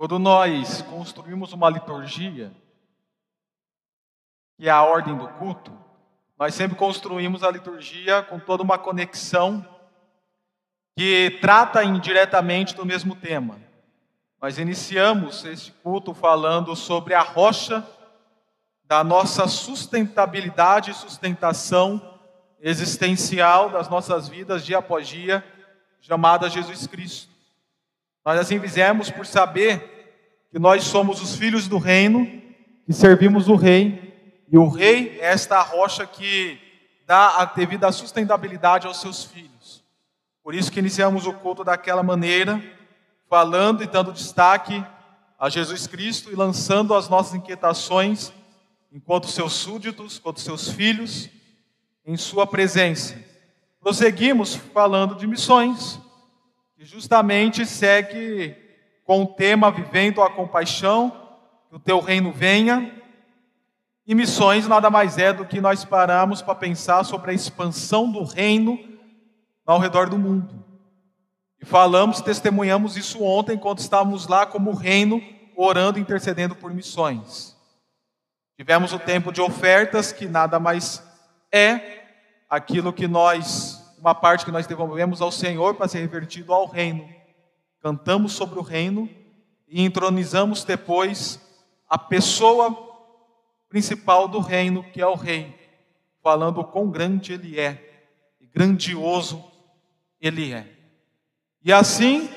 Quando nós construímos uma liturgia, que é a ordem do culto, nós sempre construímos a liturgia com toda uma conexão que trata indiretamente do mesmo tema. Nós iniciamos este culto falando sobre a rocha da nossa sustentabilidade e sustentação existencial das nossas vidas dia após dia, chamada Jesus Cristo. Nós assim fizemos por saber que nós somos os filhos do reino, que servimos o rei, e o rei é esta rocha que dá a devida sustentabilidade aos seus filhos. Por isso que iniciamos o culto daquela maneira, falando e dando destaque a Jesus Cristo e lançando as nossas inquietações enquanto seus súditos, enquanto seus filhos, em sua presença. Prosseguimos falando de missões, que justamente segue com o tema Vivendo a Compaixão, que o teu reino venha. E missões nada mais é do que nós paramos para pensar sobre a expansão do reino ao redor do mundo. E falamos, testemunhamos isso ontem, enquanto estávamos lá como reino, orando e intercedendo por missões. Tivemos o tempo de ofertas, que nada mais é aquilo que nós uma parte que nós devolvemos ao Senhor para ser revertido ao reino. Cantamos sobre o reino e entronizamos depois a pessoa principal do reino, que é o rei, falando quão grande ele é e grandioso ele é. E assim,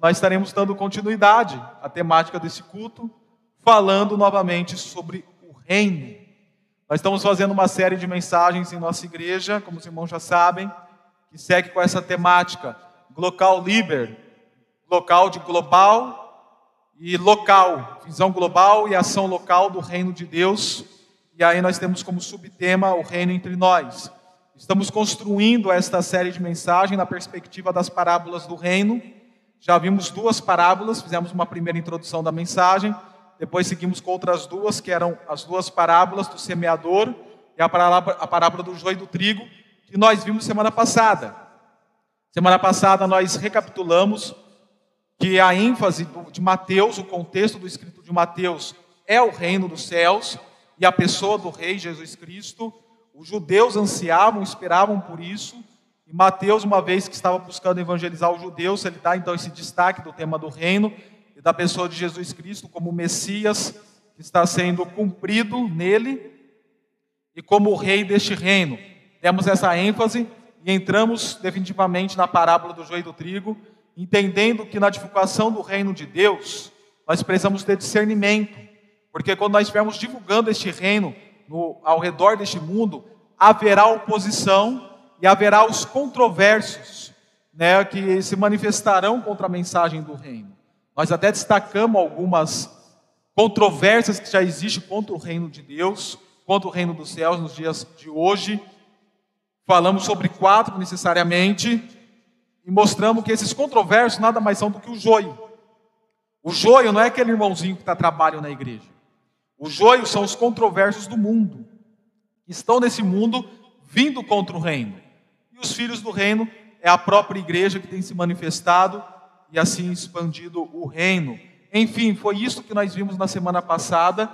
nós estaremos dando continuidade à temática desse culto, falando novamente sobre o reino. Nós estamos fazendo uma série de mensagens em nossa igreja, como os irmãos já sabem, que segue com essa temática, Glocal Liber, local de global e local, visão global e ação local do reino de Deus. E aí nós temos como subtema o reino entre nós. Estamos construindo esta série de mensagens na perspectiva das parábolas do reino. Já vimos duas parábolas, fizemos uma primeira introdução da mensagem, depois seguimos com outras duas, que eram as duas parábolas do semeador e a parábola, a parábola do joio e do trigo, que nós vimos semana passada. Semana passada nós recapitulamos que a ênfase de Mateus, o contexto do escrito de Mateus, é o reino dos céus e a pessoa do rei Jesus Cristo. Os judeus ansiavam, esperavam por isso. E Mateus, uma vez que estava buscando evangelizar os judeus, ele dá então esse destaque do tema do reino e da pessoa de Jesus Cristo como Messias que está sendo cumprido nele e como o rei deste reino demos essa ênfase e entramos definitivamente na parábola do joio e do trigo, entendendo que na divulgação do reino de Deus, nós precisamos ter discernimento, porque quando nós estivermos divulgando este reino no, ao redor deste mundo, haverá oposição e haverá os controversos né, que se manifestarão contra a mensagem do reino. Nós até destacamos algumas controvérsias que já existem contra o reino de Deus, contra o reino dos céus nos dias de hoje. Falamos sobre quatro necessariamente e mostramos que esses controversos nada mais são do que o joio. O joio não é aquele irmãozinho que está trabalhando na igreja. O joio são os controversos do mundo, que estão nesse mundo vindo contra o reino. E os filhos do reino é a própria igreja que tem se manifestado e assim expandido o reino. Enfim, foi isso que nós vimos na semana passada,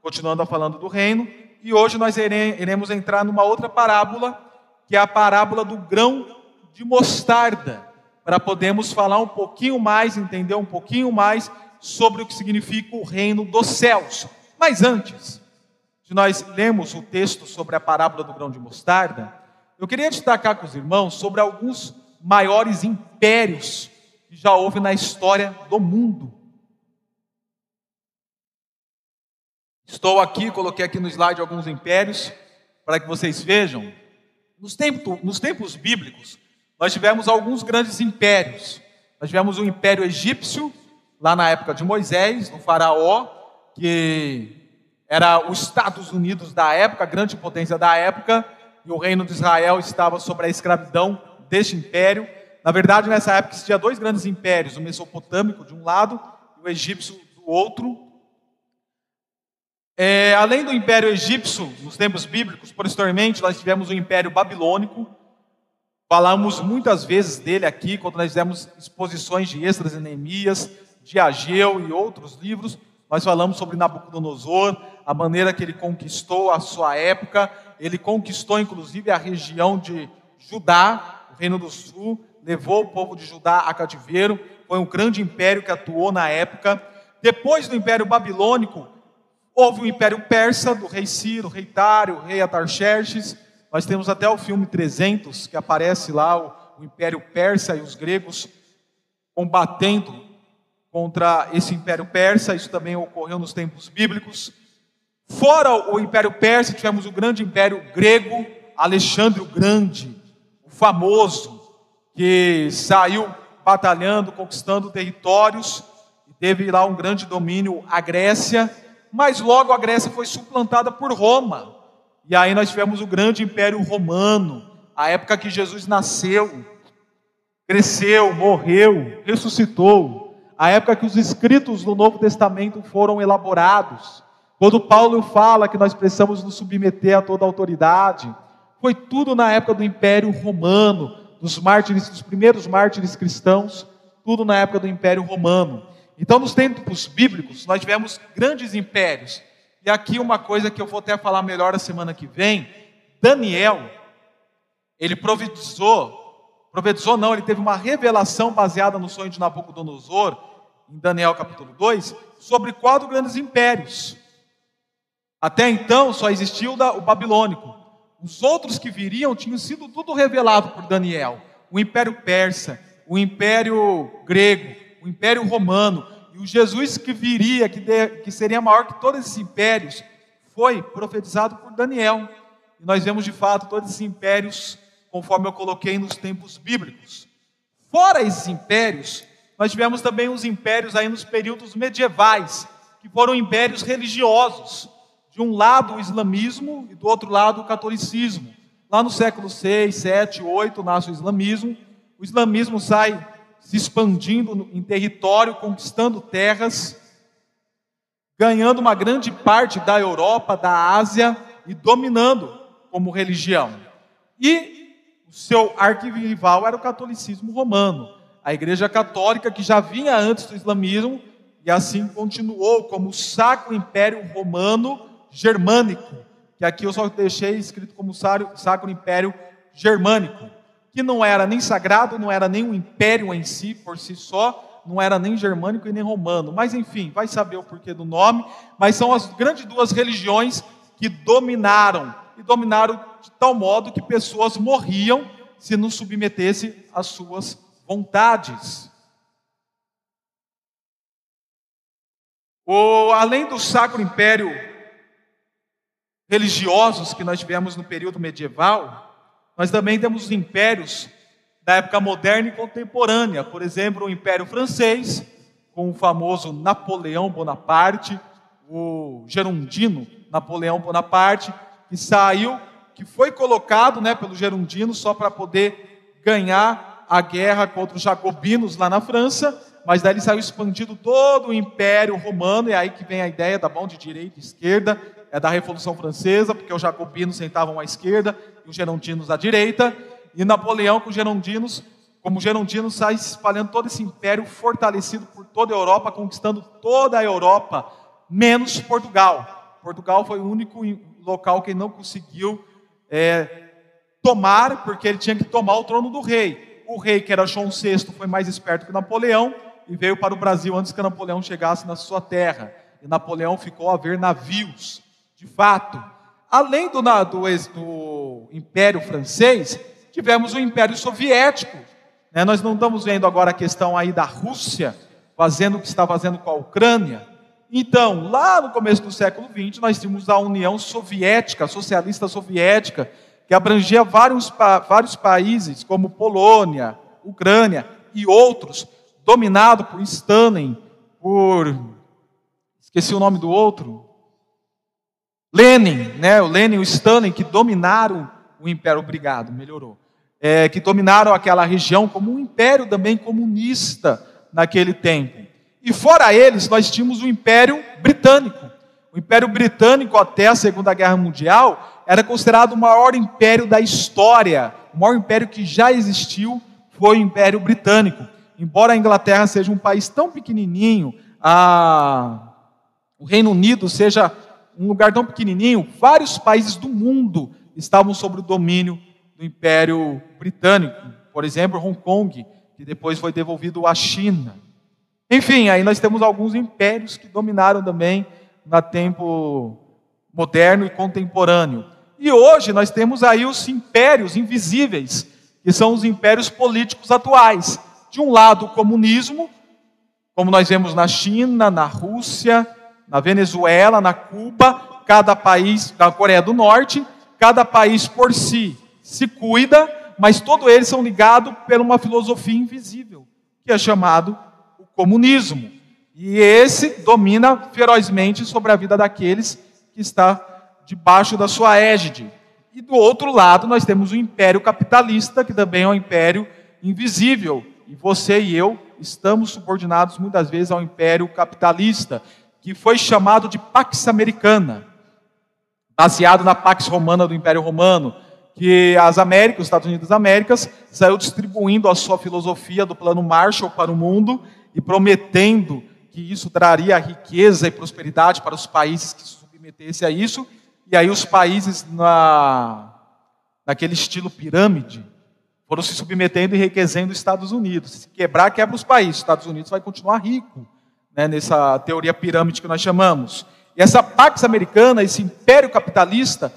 continuando falando do reino, e hoje nós iremos entrar numa outra parábola que é a parábola do grão de mostarda, para podermos falar um pouquinho mais, entender um pouquinho mais sobre o que significa o reino dos céus. Mas antes de nós lermos o texto sobre a parábola do grão de mostarda, eu queria destacar com os irmãos sobre alguns maiores impérios que já houve na história do mundo. Estou aqui, coloquei aqui no slide alguns impérios para que vocês vejam. Nos tempos, nos tempos bíblicos, nós tivemos alguns grandes impérios. Nós tivemos o Império Egípcio, lá na época de Moisés, no Faraó, que era os Estados Unidos da época, a grande potência da época, e o reino de Israel estava sob a escravidão deste império. Na verdade, nessa época existia dois grandes impérios, o mesopotâmico de um lado e o egípcio do outro. É, além do Império Egípcio, nos tempos bíblicos, posteriormente, nós tivemos o Império Babilônico. Falamos muitas vezes dele aqui, quando nós fizemos exposições de Extras e Neemias, de Ageu e outros livros, nós falamos sobre Nabucodonosor, a maneira que ele conquistou a sua época, ele conquistou inclusive a região de Judá, o Reino do Sul, levou o povo de Judá a cativeiro, foi um grande império que atuou na época. Depois do Império Babilônico, houve o Império Persa, do rei Ciro, rei Tário, rei Atarxerxes. Nós temos até o filme 300, que aparece lá o, o Império Persa e os gregos combatendo contra esse Império Persa. Isso também ocorreu nos tempos bíblicos. Fora o Império Persa, tivemos o grande Império Grego, Alexandre o Grande, o famoso, que saiu batalhando, conquistando territórios, e teve lá um grande domínio, a Grécia, mas logo a Grécia foi suplantada por Roma. E aí nós tivemos o grande Império Romano, a época que Jesus nasceu, cresceu, morreu, ressuscitou, a época que os escritos do Novo Testamento foram elaborados. Quando Paulo fala que nós precisamos nos submeter a toda autoridade, foi tudo na época do Império Romano, dos mártires, dos primeiros mártires cristãos, tudo na época do Império Romano. Então, nos tempos bíblicos, nós tivemos grandes impérios. E aqui uma coisa que eu vou até falar melhor a semana que vem, Daniel, ele profetizou, profetizou não, ele teve uma revelação baseada no sonho de Nabucodonosor, em Daniel capítulo 2, sobre quatro grandes impérios. Até então só existiu o babilônico. Os outros que viriam tinham sido tudo revelado por Daniel: o Império Persa, o Império Grego, Império Romano e o Jesus que viria, que, de, que seria maior que todos esses impérios, foi profetizado por Daniel. E nós vemos de fato todos esses impérios, conforme eu coloquei nos tempos bíblicos. Fora esses impérios, nós tivemos também os impérios aí nos períodos medievais, que foram impérios religiosos de um lado o islamismo e do outro lado o catolicismo. Lá no século 6, 7, 8 nasce o islamismo. O islamismo sai se expandindo em território, conquistando terras, ganhando uma grande parte da Europa, da Ásia e dominando como religião. E o seu arquirrival era o catolicismo romano, a Igreja Católica que já vinha antes do islamismo e assim continuou como o Sacro Império Romano germânico, que aqui eu só deixei escrito como Sacro Império Germânico, que não era nem sagrado, não era nem um império em si, por si só, não era nem germânico e nem romano, mas enfim, vai saber o porquê do nome, mas são as grandes duas religiões que dominaram, e dominaram de tal modo que pessoas morriam se não submetesse às suas vontades. O, além do Sacro Império religiosos que nós tivemos no período medieval, nós também temos os impérios da época moderna e contemporânea. Por exemplo, o Império Francês, com o famoso Napoleão Bonaparte, o gerundino Napoleão Bonaparte, que saiu, que foi colocado né, pelo gerundino só para poder ganhar a guerra contra os jacobinos lá na França, mas daí saiu expandido todo o Império Romano, e aí que vem a ideia da mão de direita e esquerda, é da Revolução Francesa, porque os jacobinos sentavam à esquerda e os gerondinos à direita, e Napoleão com os gerondinos, como gerondinos sai espalhando todo esse império fortalecido por toda a Europa, conquistando toda a Europa, menos Portugal. Portugal foi o único local que não conseguiu é, tomar, porque ele tinha que tomar o trono do rei. O rei, que era João VI, foi mais esperto que Napoleão e veio para o Brasil antes que Napoleão chegasse na sua terra. E Napoleão ficou a ver navios de fato. Além do, do, do Império Francês, tivemos o Império Soviético. Né? Nós não estamos vendo agora a questão aí da Rússia fazendo o que está fazendo com a Ucrânia. Então, lá no começo do século XX, nós tínhamos a União Soviética, a Socialista Soviética, que abrangia vários, vários países, como Polônia, Ucrânia e outros, dominado por Stalin, por. Esqueci o nome do outro. Lenin, né? O Lenin e o Stalin que dominaram o império, obrigado, melhorou. É, que dominaram aquela região como um império também comunista naquele tempo. E fora eles, nós tínhamos o Império Britânico. O Império Britânico, até a Segunda Guerra Mundial, era considerado o maior império da história. O maior império que já existiu foi o Império Britânico. embora a Inglaterra seja um país tão pequenininho, a... o Reino Unido seja um lugar tão pequenininho, vários países do mundo estavam sob o domínio do Império Britânico. Por exemplo, Hong Kong, que depois foi devolvido à China. Enfim, aí nós temos alguns impérios que dominaram também no tempo moderno e contemporâneo. E hoje nós temos aí os impérios invisíveis, que são os impérios políticos atuais. De um lado, o comunismo, como nós vemos na China, na Rússia, na Venezuela, na Cuba, cada país, na Coreia do Norte, cada país por si se cuida, mas todos eles são ligados por uma filosofia invisível, que é chamado o comunismo. E esse domina ferozmente sobre a vida daqueles que está debaixo da sua égide. E do outro lado, nós temos o império capitalista, que também é um império invisível. E você e eu estamos subordinados muitas vezes ao império capitalista, que foi chamado de Pax Americana, baseado na Pax Romana do Império Romano que as Américas, os Estados Unidos das Américas, saiu distribuindo a sua filosofia do plano Marshall para o mundo e prometendo que isso traria riqueza e prosperidade para os países que se submetessem a isso. E aí os países na, naquele estilo pirâmide foram se submetendo e enriquecendo os Estados Unidos. Se quebrar, quebra os países. Os Estados Unidos vai continuar rico, né, nessa teoria pirâmide que nós chamamos. E essa Pax Americana, esse império capitalista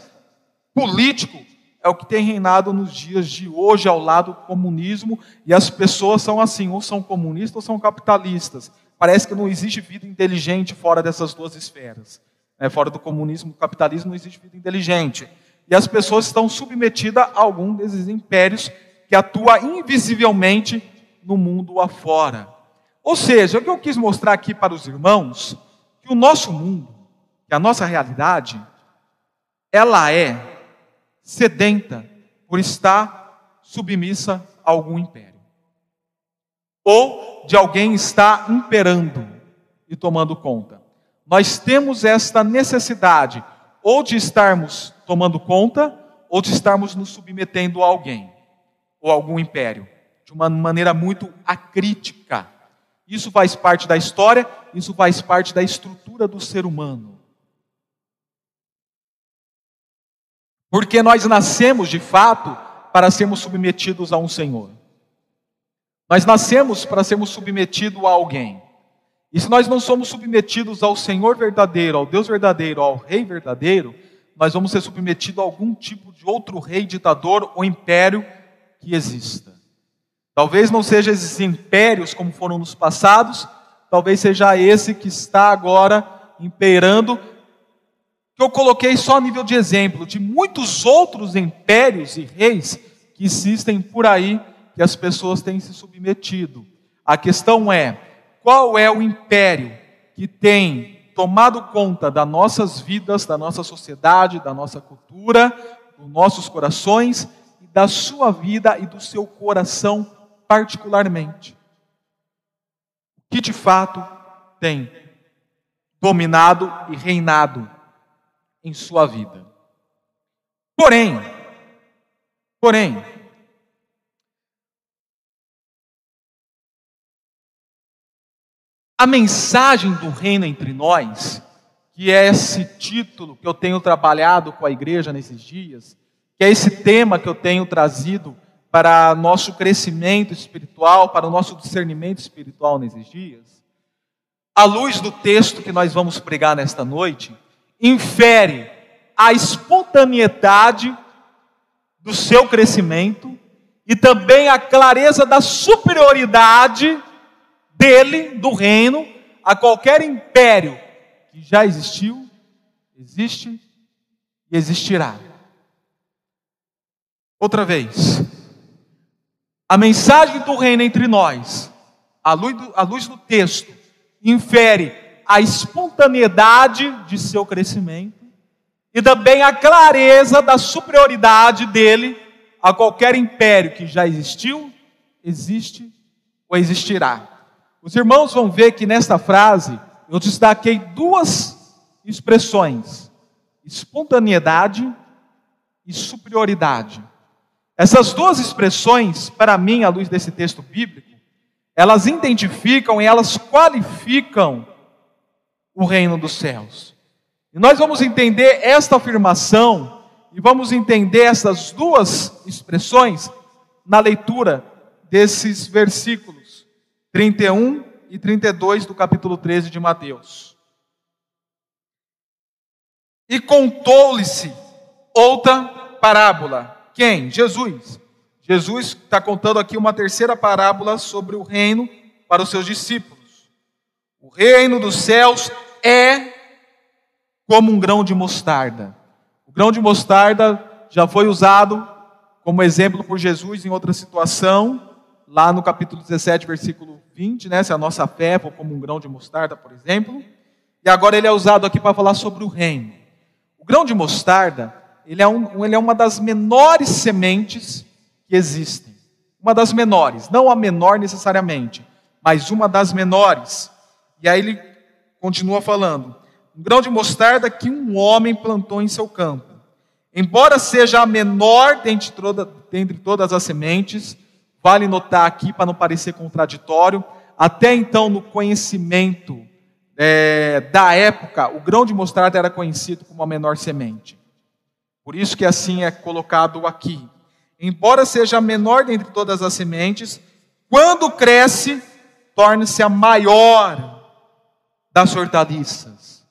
político, é o que tem reinado nos dias de hoje ao lado do comunismo, e as pessoas são assim, ou são comunistas ou são capitalistas. Parece que não existe vida inteligente fora dessas duas esferas. É, fora do comunismo do capitalismo não existe vida inteligente. E as pessoas estão submetidas a algum desses impérios que atua invisivelmente no mundo afora. Ou seja, o que eu quis mostrar aqui para os irmãos, que o nosso mundo, que a nossa realidade, ela é sedenta por estar submissa a algum império. Ou de alguém estar imperando e tomando conta. Nós temos esta necessidade ou de estarmos tomando conta ou de estarmos nos submetendo a alguém ou a algum império, de uma maneira muito acrítica. Isso faz parte da história, isso faz parte da estrutura do ser humano. Porque nós nascemos de fato para sermos submetidos a um Senhor. Nós nascemos para sermos submetidos a alguém. E se nós não somos submetidos ao Senhor verdadeiro, ao Deus verdadeiro, ao Rei verdadeiro, nós vamos ser submetidos a algum tipo de outro rei, ditador ou império que exista. Talvez não seja esses impérios como foram nos passados, talvez seja esse que está agora imperando que eu coloquei só a nível de exemplo de muitos outros impérios e reis que existem por aí que as pessoas têm se submetido. A questão é: qual é o império que tem tomado conta das nossas vidas, da nossa sociedade, da nossa cultura, dos nossos corações da sua vida e do seu coração particularmente? O que de fato tem dominado e reinado em sua vida. Porém, porém, a mensagem do reino entre nós, que é esse título que eu tenho trabalhado com a igreja nesses dias, que é esse tema que eu tenho trazido para nosso crescimento espiritual, para o nosso discernimento espiritual nesses dias, à luz do texto que nós vamos pregar nesta noite, infere a espontaneidade do seu crescimento e também a clareza da superioridade dele, do reino, a qualquer império que já existiu, existe e existirá. Outra vez, a mensagem do reino entre nós, à luz do, à luz do texto, infere a espontaneidade de seu crescimento e também a clareza da superioridade dele a qualquer império que já existiu, existe ou existirá. Os irmãos vão ver que nesta frase eu destaquei duas expressões: espontaneidade e superioridade. Essas duas expressões, para mim, à luz desse texto bíblico, elas identificam e elas qualificam o reino dos céus. E nós vamos entender esta afirmação e vamos entender essas duas expressões na leitura desses versículos 31 e 32 do capítulo 13 de Mateus. E contou-lhe-se outra parábola. Quem? Jesus. Jesus está contando aqui uma terceira parábola sobre o reino para os seus discípulos. O reino dos céus é como um grão de mostarda. O grão de mostarda já foi usado como exemplo por Jesus em outra situação, lá no capítulo 17, versículo 20, né? Se a nossa fé for como um grão de mostarda, por exemplo. E agora ele é usado aqui para falar sobre o reino. O grão de mostarda, ele é, um, ele é uma das menores sementes que existem. Uma das menores, não a menor necessariamente, mas uma das menores. E aí ele continua falando: um grão de mostarda que um homem plantou em seu campo. Embora seja a menor dentre, toda, dentre todas as sementes, vale notar aqui, para não parecer contraditório, até então no conhecimento é, da época, o grão de mostarda era conhecido como a menor semente. Por isso que assim é colocado aqui. Embora seja a menor dentre todas as sementes, quando cresce, torna-se a maior das hortaliças.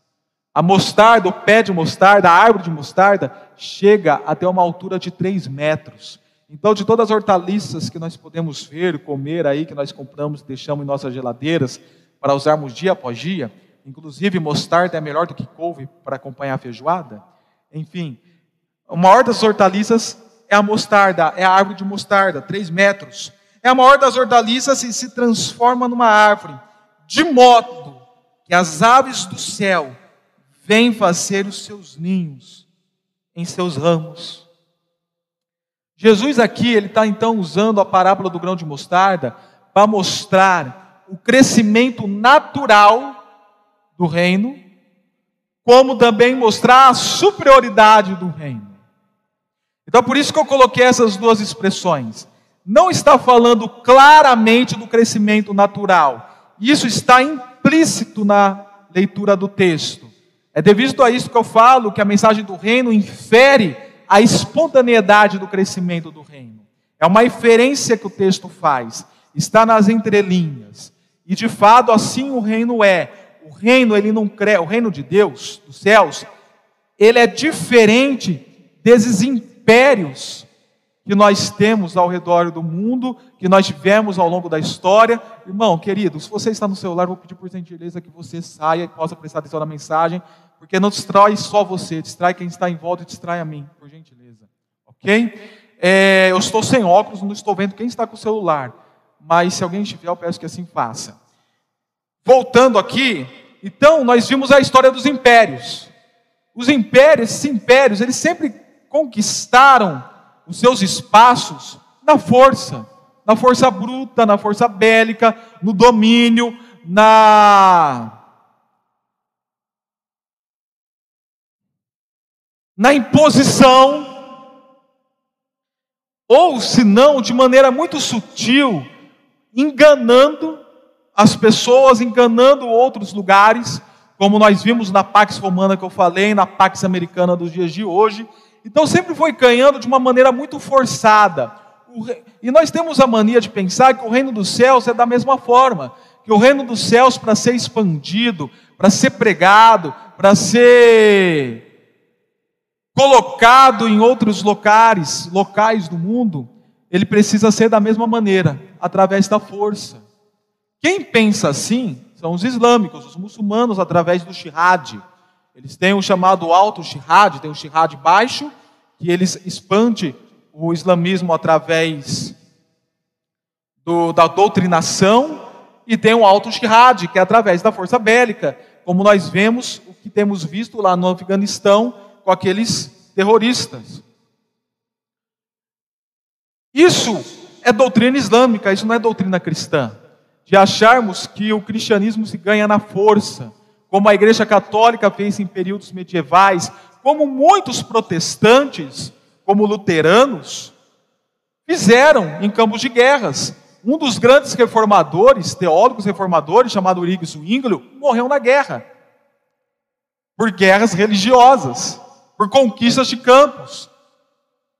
A mostarda, o pé de mostarda, a árvore de mostarda, chega até uma altura de 3 metros. Então, de todas as hortaliças que nós podemos ver, comer aí, que nós compramos e deixamos em nossas geladeiras para usarmos dia após dia, inclusive mostarda é melhor do que couve para acompanhar a feijoada. Enfim, a maior das hortaliças é a mostarda, é a árvore de mostarda, 3 metros. É a maior das hortaliças e se transforma numa árvore, de modo que as aves do céu vêm fazer os seus ninhos em seus ramos. Jesus aqui, ele está então usando a parábola do grão de mostarda para mostrar o crescimento natural do reino, como também mostrar a superioridade do reino. Então, por isso que eu coloquei essas duas expressões. Não está falando claramente do crescimento natural. Isso está implícito na leitura do texto. É devido a isso que eu falo que a mensagem do reino infere a espontaneidade do crescimento do reino. É uma inferência que o texto faz, está nas entrelinhas. E de fato assim o reino é. O reino ele não cresce, o reino de Deus, dos céus, ele é diferente desses impérios que nós temos ao redor do mundo, que nós tivemos ao longo da história. Irmão, querido, se você está no celular, vou pedir por gentileza que você saia e possa prestar atenção na mensagem, porque não distrai só você, distrai quem está em volta e distrai a mim, por gentileza. Ok? É, eu estou sem óculos, não estou vendo quem está com o celular, mas se alguém estiver, eu peço que assim faça. Voltando aqui, então nós vimos a história dos impérios. Os impérios, esses impérios, eles sempre conquistaram os seus espaços na força, na força bruta, na força bélica, no domínio, na na imposição, ou se não, de maneira muito sutil, enganando as pessoas, enganando outros lugares, como nós vimos na Pax Romana que eu falei, na Pax Americana dos dias de hoje, então sempre foi ganhando de uma maneira muito forçada. E nós temos a mania de pensar que o reino dos céus é da mesma forma, que o reino dos céus para ser expandido, para ser pregado, para ser colocado em outros locais, locais do mundo, ele precisa ser da mesma maneira, através da força. Quem pensa assim são os islâmicos, os muçulmanos através do shihad. Eles têm o chamado alto shihad, tem o shihad baixo, que eles expande o islamismo através do, da doutrinação, e tem o alto shihad, que é através da força bélica, como nós vemos, o que temos visto lá no Afeganistão com aqueles terroristas. Isso é doutrina islâmica, isso não é doutrina cristã. De acharmos que o cristianismo se ganha na força, como a Igreja Católica fez em períodos medievais, como muitos protestantes, como luteranos, fizeram em campos de guerras, um dos grandes reformadores, teólogos reformadores, chamado Urigo Zwinglio, morreu na guerra. Por guerras religiosas, por conquistas de campos,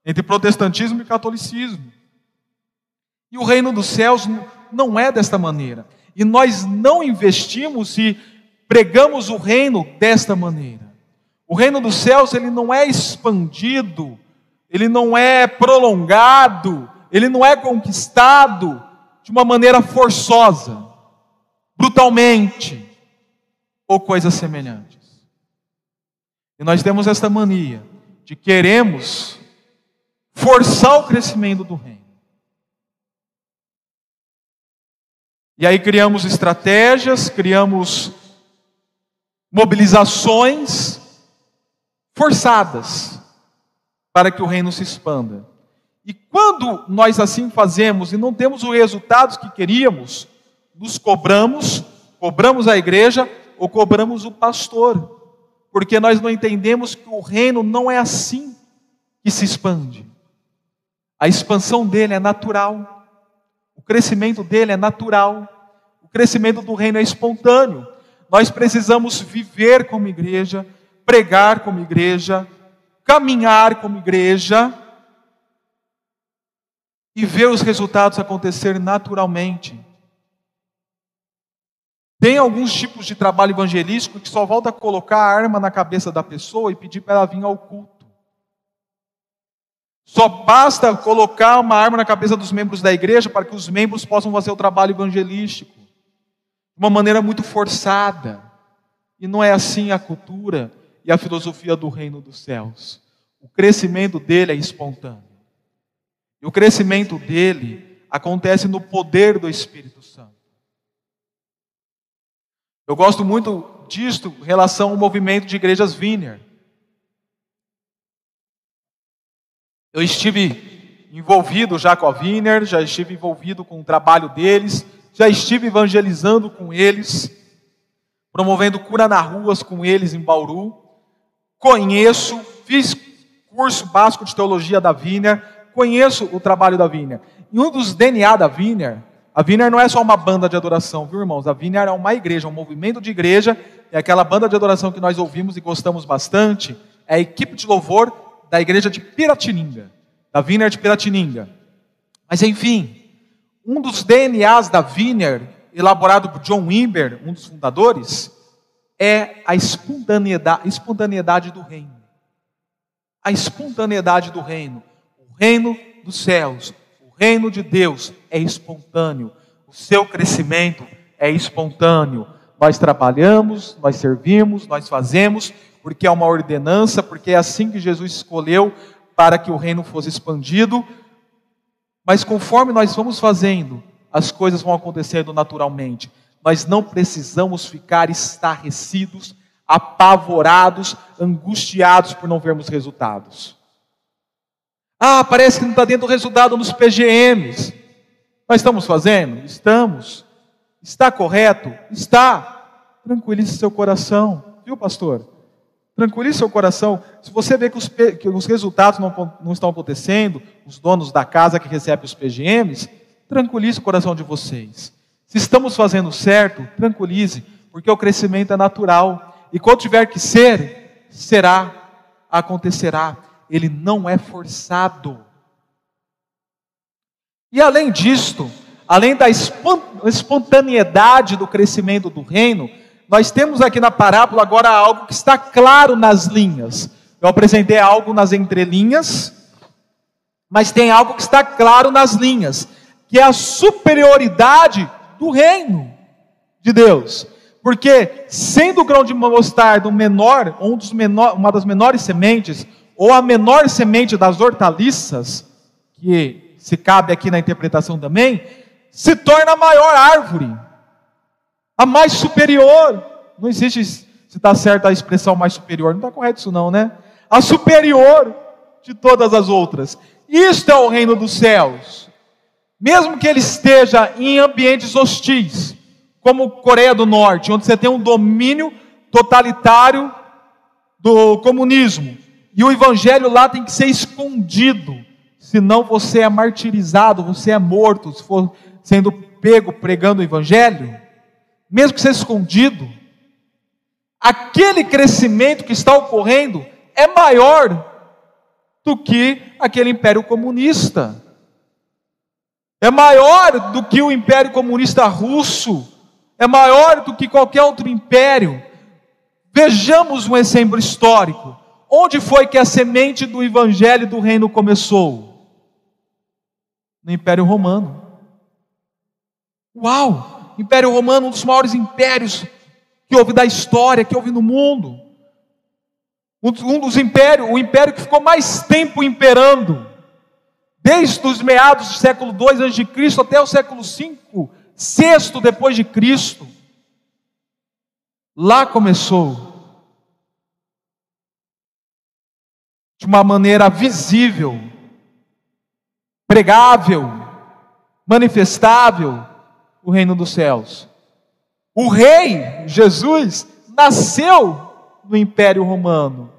entre protestantismo e catolicismo. E o reino dos céus não é desta maneira. E nós não investimos e pregamos o reino desta maneira. O reino dos céus, ele não é expandido, ele não é prolongado, ele não é conquistado de uma maneira forçosa, brutalmente, ou coisas semelhantes. E nós temos esta mania de queremos forçar o crescimento do reino. E aí criamos estratégias, criamos mobilizações forçadas para que o reino se expanda. E quando nós assim fazemos e não temos os resultados que queríamos, nos cobramos, cobramos a igreja ou cobramos o pastor, porque nós não entendemos que o reino não é assim que se expande. A expansão dele é natural, o crescimento dele é natural, o crescimento do reino é espontâneo. Nós precisamos viver como igreja, pregar como igreja, caminhar como igreja e ver os resultados acontecer naturalmente. Tem alguns tipos de trabalho evangelístico que só volta a colocar a arma na cabeça da pessoa e pedir para ela vir ao culto. Só basta colocar uma arma na cabeça dos membros da igreja para que os membros possam fazer o trabalho evangelístico. De uma maneira muito forçada. E não é assim a cultura e a filosofia do reino dos céus. O crescimento dele é espontâneo. E o crescimento dele acontece no poder do Espírito Santo. Eu gosto muito disto em relação ao movimento de igrejas Vineyard. Eu estive envolvido já com a Vineyard, já estive envolvido com o trabalho deles, já estive evangelizando com eles, promovendo cura nas ruas com eles em Bauru. Conheço, fiz curso básico de teologia da Vineyard, conheço o trabalho da Vineyard. E um dos DNA da Vineyard, a Vineyard não é só uma banda de adoração, viu irmãos? A Vineyard é uma igreja, um movimento de igreja, é aquela banda de adoração que nós ouvimos e gostamos bastante, é a equipe de louvor da igreja de Piratininga, da Vineyard de Piratininga. Mas enfim, um dos DNAs da Vineyard, elaborado por John Wimber, um dos fundadores, é a espontaneidade, espontaneidade do reino. A espontaneidade do reino reino dos céus, o reino de Deus é espontâneo, o seu crescimento é espontâneo. Nós trabalhamos, nós servimos, nós fazemos, porque é uma ordenança, porque é assim que Jesus escolheu para que o reino fosse expandido. Mas conforme nós vamos fazendo, as coisas vão acontecendo naturalmente. Nós não precisamos ficar estarrecidos, apavorados, angustiados por não vermos resultados. Ah, parece que não está dando resultado nos PGMs. Nós estamos fazendo? Estamos. Está correto? Está. Tranquilize seu coração, viu, pastor? Tranquilize seu coração. Se você vê que os, que os resultados não, não estão acontecendo, os donos da casa que recebem os PGMs, tranquilize o coração de vocês. Se estamos fazendo certo, tranquilize, porque o crescimento é natural. E quando tiver que ser, será, acontecerá ele não é forçado. E além disto, além da espontaneidade do crescimento do reino, nós temos aqui na parábola agora algo que está claro nas linhas. Eu apresentei algo nas entrelinhas, mas tem algo que está claro nas linhas, que é a superioridade do reino de Deus. Porque, sendo o grão de mostarda o menor, um dos menor, uma das menores sementes, ou a menor semente das hortaliças, que se cabe aqui na interpretação também, se torna a maior árvore, a mais superior. Não existe se está certa a expressão mais superior, não está correto isso não, né? A superior de todas as outras. Isto é o reino dos céus. Mesmo que ele esteja em ambientes hostis, como Coreia do Norte, onde você tem um domínio totalitário do comunismo, e o evangelho lá tem que ser escondido, senão você é martirizado, você é morto, se for sendo pego pregando o evangelho, mesmo que seja escondido, aquele crescimento que está ocorrendo é maior do que aquele império comunista. É maior do que o império comunista russo, é maior do que qualquer outro império. Vejamos um exemplo histórico. Onde foi que a semente do evangelho do reino começou? No Império Romano. Uau! Império Romano, um dos maiores impérios que houve da história, que houve no mundo. Um dos impérios, o império que ficou mais tempo imperando, desde os meados do século II a.C. até o século V, sexto depois de Cristo. Lá começou. De uma maneira visível, pregável, manifestável, o reino dos céus. O rei Jesus nasceu no Império Romano.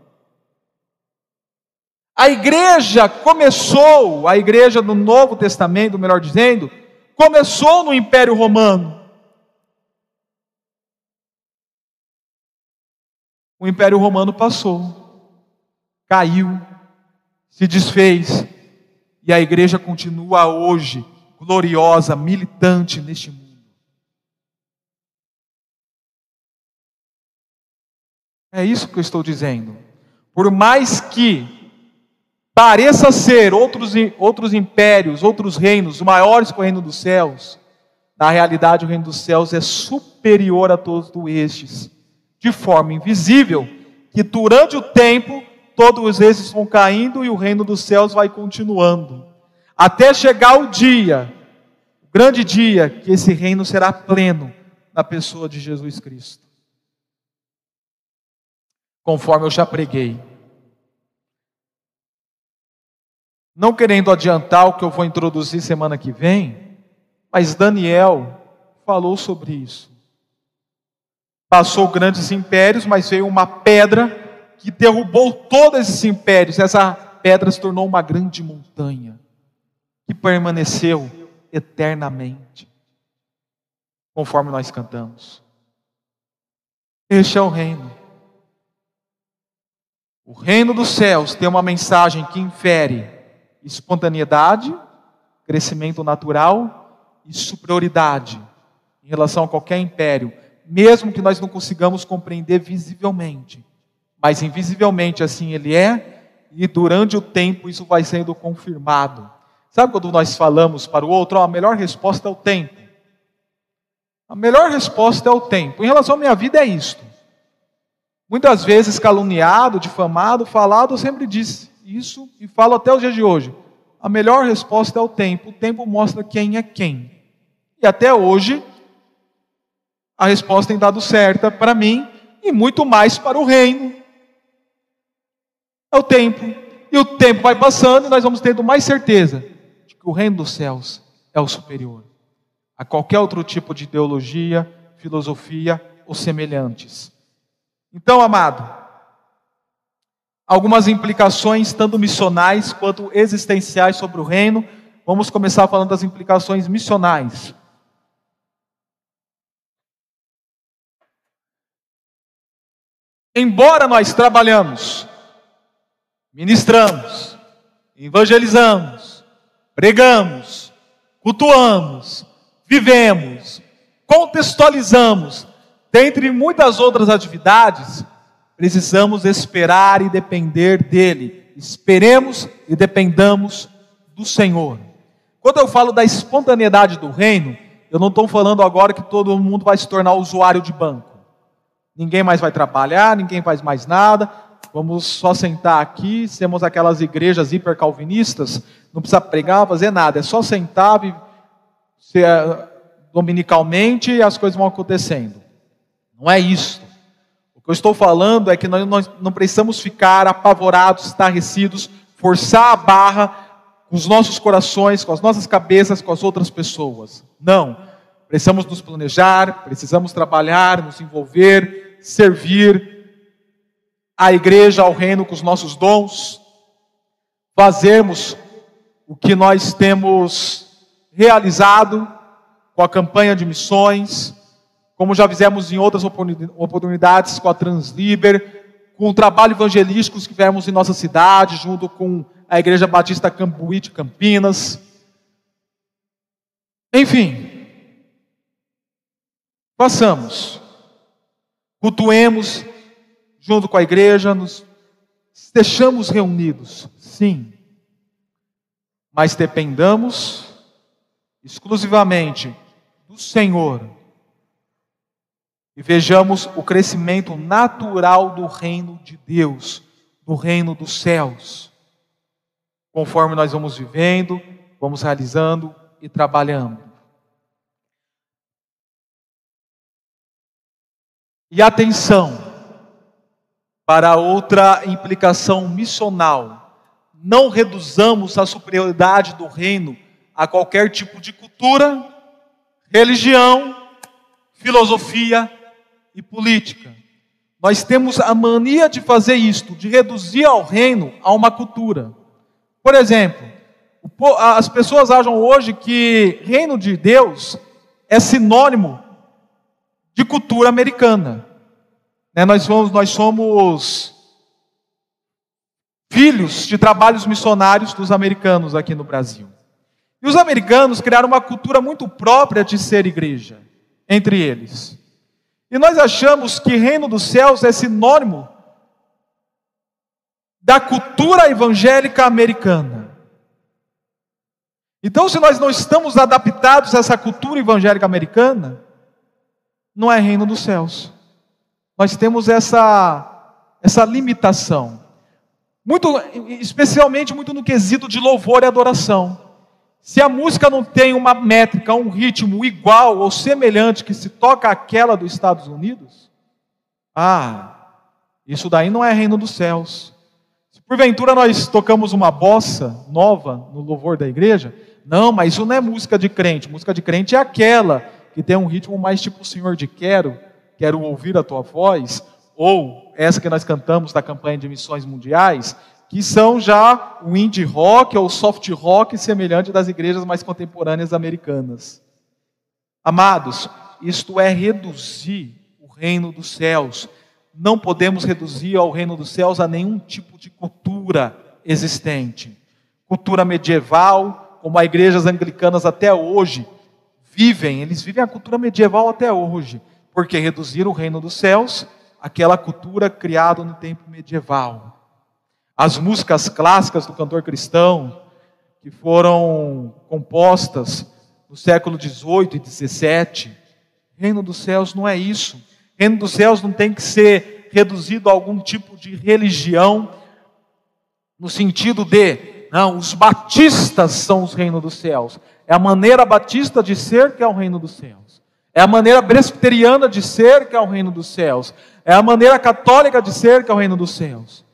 A igreja começou, a igreja do Novo Testamento, melhor dizendo, começou no Império Romano. O Império Romano passou, caiu, se desfez, e a igreja continua hoje gloriosa, militante neste mundo. É isso que eu estou dizendo. Por mais que pareça ser outros, outros impérios, outros reinos, maiores que o reino dos céus, na realidade o reino dos céus é superior a todos estes, de forma invisível, que durante o tempo todos esses vão caindo e o reino dos céus vai continuando, até chegar o dia, o grande dia, que esse reino será pleno na pessoa de Jesus Cristo. Conforme eu já preguei. Não querendo adiantar o que eu vou introduzir semana que vem, mas Daniel falou sobre isso. Passou grandes impérios, mas veio uma pedra que derrubou todos esses impérios. Essa pedra se tornou uma grande montanha que permaneceu eternamente, conforme nós cantamos. Este é o reino. O reino dos céus tem uma mensagem que infere espontaneidade, crescimento natural e superioridade em relação a qualquer império, mesmo que nós não consigamos compreender visivelmente, mas invisivelmente assim ele é, e durante o tempo isso vai sendo confirmado. Sabe quando nós falamos para o outro, oh, a melhor resposta é o tempo? A melhor resposta é o tempo. Em relação à minha vida é isto. Muitas vezes caluniado, difamado, falado, eu sempre disse: isso e falo até os dias de hoje. A melhor resposta é o tempo. O tempo mostra quem é quem. E até hoje, a resposta tem dado certa para mim e muito mais para o reino. É o tempo. E o tempo vai passando e nós vamos tendo mais certeza que o reino dos céus é o superior a qualquer outro tipo de ideologia, filosofia ou semelhantes. Então, amado, algumas implicações, tanto missionais quanto existenciais, sobre o reino. Vamos começar falando das implicações missionais. Embora nós trabalhamos, ministramos, evangelizamos, pregamos, cultuamos, vivemos, contextualizamos, dentre muitas outras atividades, precisamos esperar e depender dele. Esperemos e dependamos do Senhor. Quando eu falo da espontaneidade do reino, eu não estou falando agora que todo mundo vai se tornar usuário de banco. Ninguém mais vai trabalhar, ninguém faz mais nada. Vamos só sentar aqui, temos aquelas igrejas hipercalvinistas, não precisa pregar, fazer nada, é só sentar, ser, eh, dominicalmente e as coisas vão acontecendo. Não é isso. O que eu estou falando é que nós, nós não precisamos ficar apavorados, estarrecidos, forçar a barra com os nossos corações, com as nossas cabeças, com as outras pessoas. Não. Precisamos nos planejar, precisamos trabalhar, nos envolver, servir a igreja, ao reino com os nossos dons, fazermos o que nós temos realizado com a campanha de missões, como já fizemos em outras oportunidades com a Transliber, com o trabalho evangelístico que fizemos em nossa cidade, junto com a Igreja Batista Cambuí de Campinas. Enfim, façamos, cultuemos junto com a igreja, nos deixamos reunidos, sim, mas dependamos exclusivamente do Senhor. E vejamos o crescimento natural do reino de Deus, do reino dos céus, conforme nós vamos vivendo, vamos realizando e trabalhando. E atenção para outra implicação missional. Não reduzamos a superioridade do reino a qualquer tipo de cultura, religião, filosofia e política. Nós temos a mania de fazer isto, de reduzir ao reino a uma cultura. Por exemplo, as pessoas acham hoje que reino de Deus é sinônimo de cultura americana. Né, nós, somos, nós somos filhos de trabalhos missionários dos americanos aqui no Brasil. E os americanos criaram uma cultura muito própria de ser igreja, entre eles. E nós achamos que reino dos céus é sinônimo da cultura evangélica americana. Então, se nós não estamos adaptados a essa cultura evangélica americana, não é reino dos céus. Nós temos essa, essa limitação. Muito, especialmente muito no quesito de louvor e adoração. Se a música não tem uma métrica, um ritmo igual ou semelhante que se toca àquela dos Estados Unidos, ah, isso daí não é reino dos céus. Se porventura nós tocamos uma bossa nova no louvor da igreja, não, mas isso não é música de crente. Música de crente é aquela que tem um ritmo mais tipo o Senhor de Quero, quero ouvir a tua voz, ou essa que nós cantamos da campanha de missões mundiais, que são já o indie rock ou soft rock semelhante das igrejas mais contemporâneas americanas. Amados, isto é reduzir o reino dos céus. Não podemos reduzir ao reino dos céus a nenhum tipo de cultura existente. Cultura medieval, como as igrejas anglicanas até hoje vivem, eles vivem a cultura medieval até hoje, porque reduziram o reino dos céus àquela cultura criada no tempo medieval. As músicas clássicas do cantor cristão, que foram compostas no século XVIII e XVII, reino dos céus não é isso. Reino dos céus não tem que ser reduzido a algum tipo de religião, no sentido de, não, os batistas são os reinos dos céus. É a maneira batista de ser que é o reino dos céus. É a maneira presbiteriana de ser que é o reino dos céus. É a maneira católica de ser que é o reino dos céus.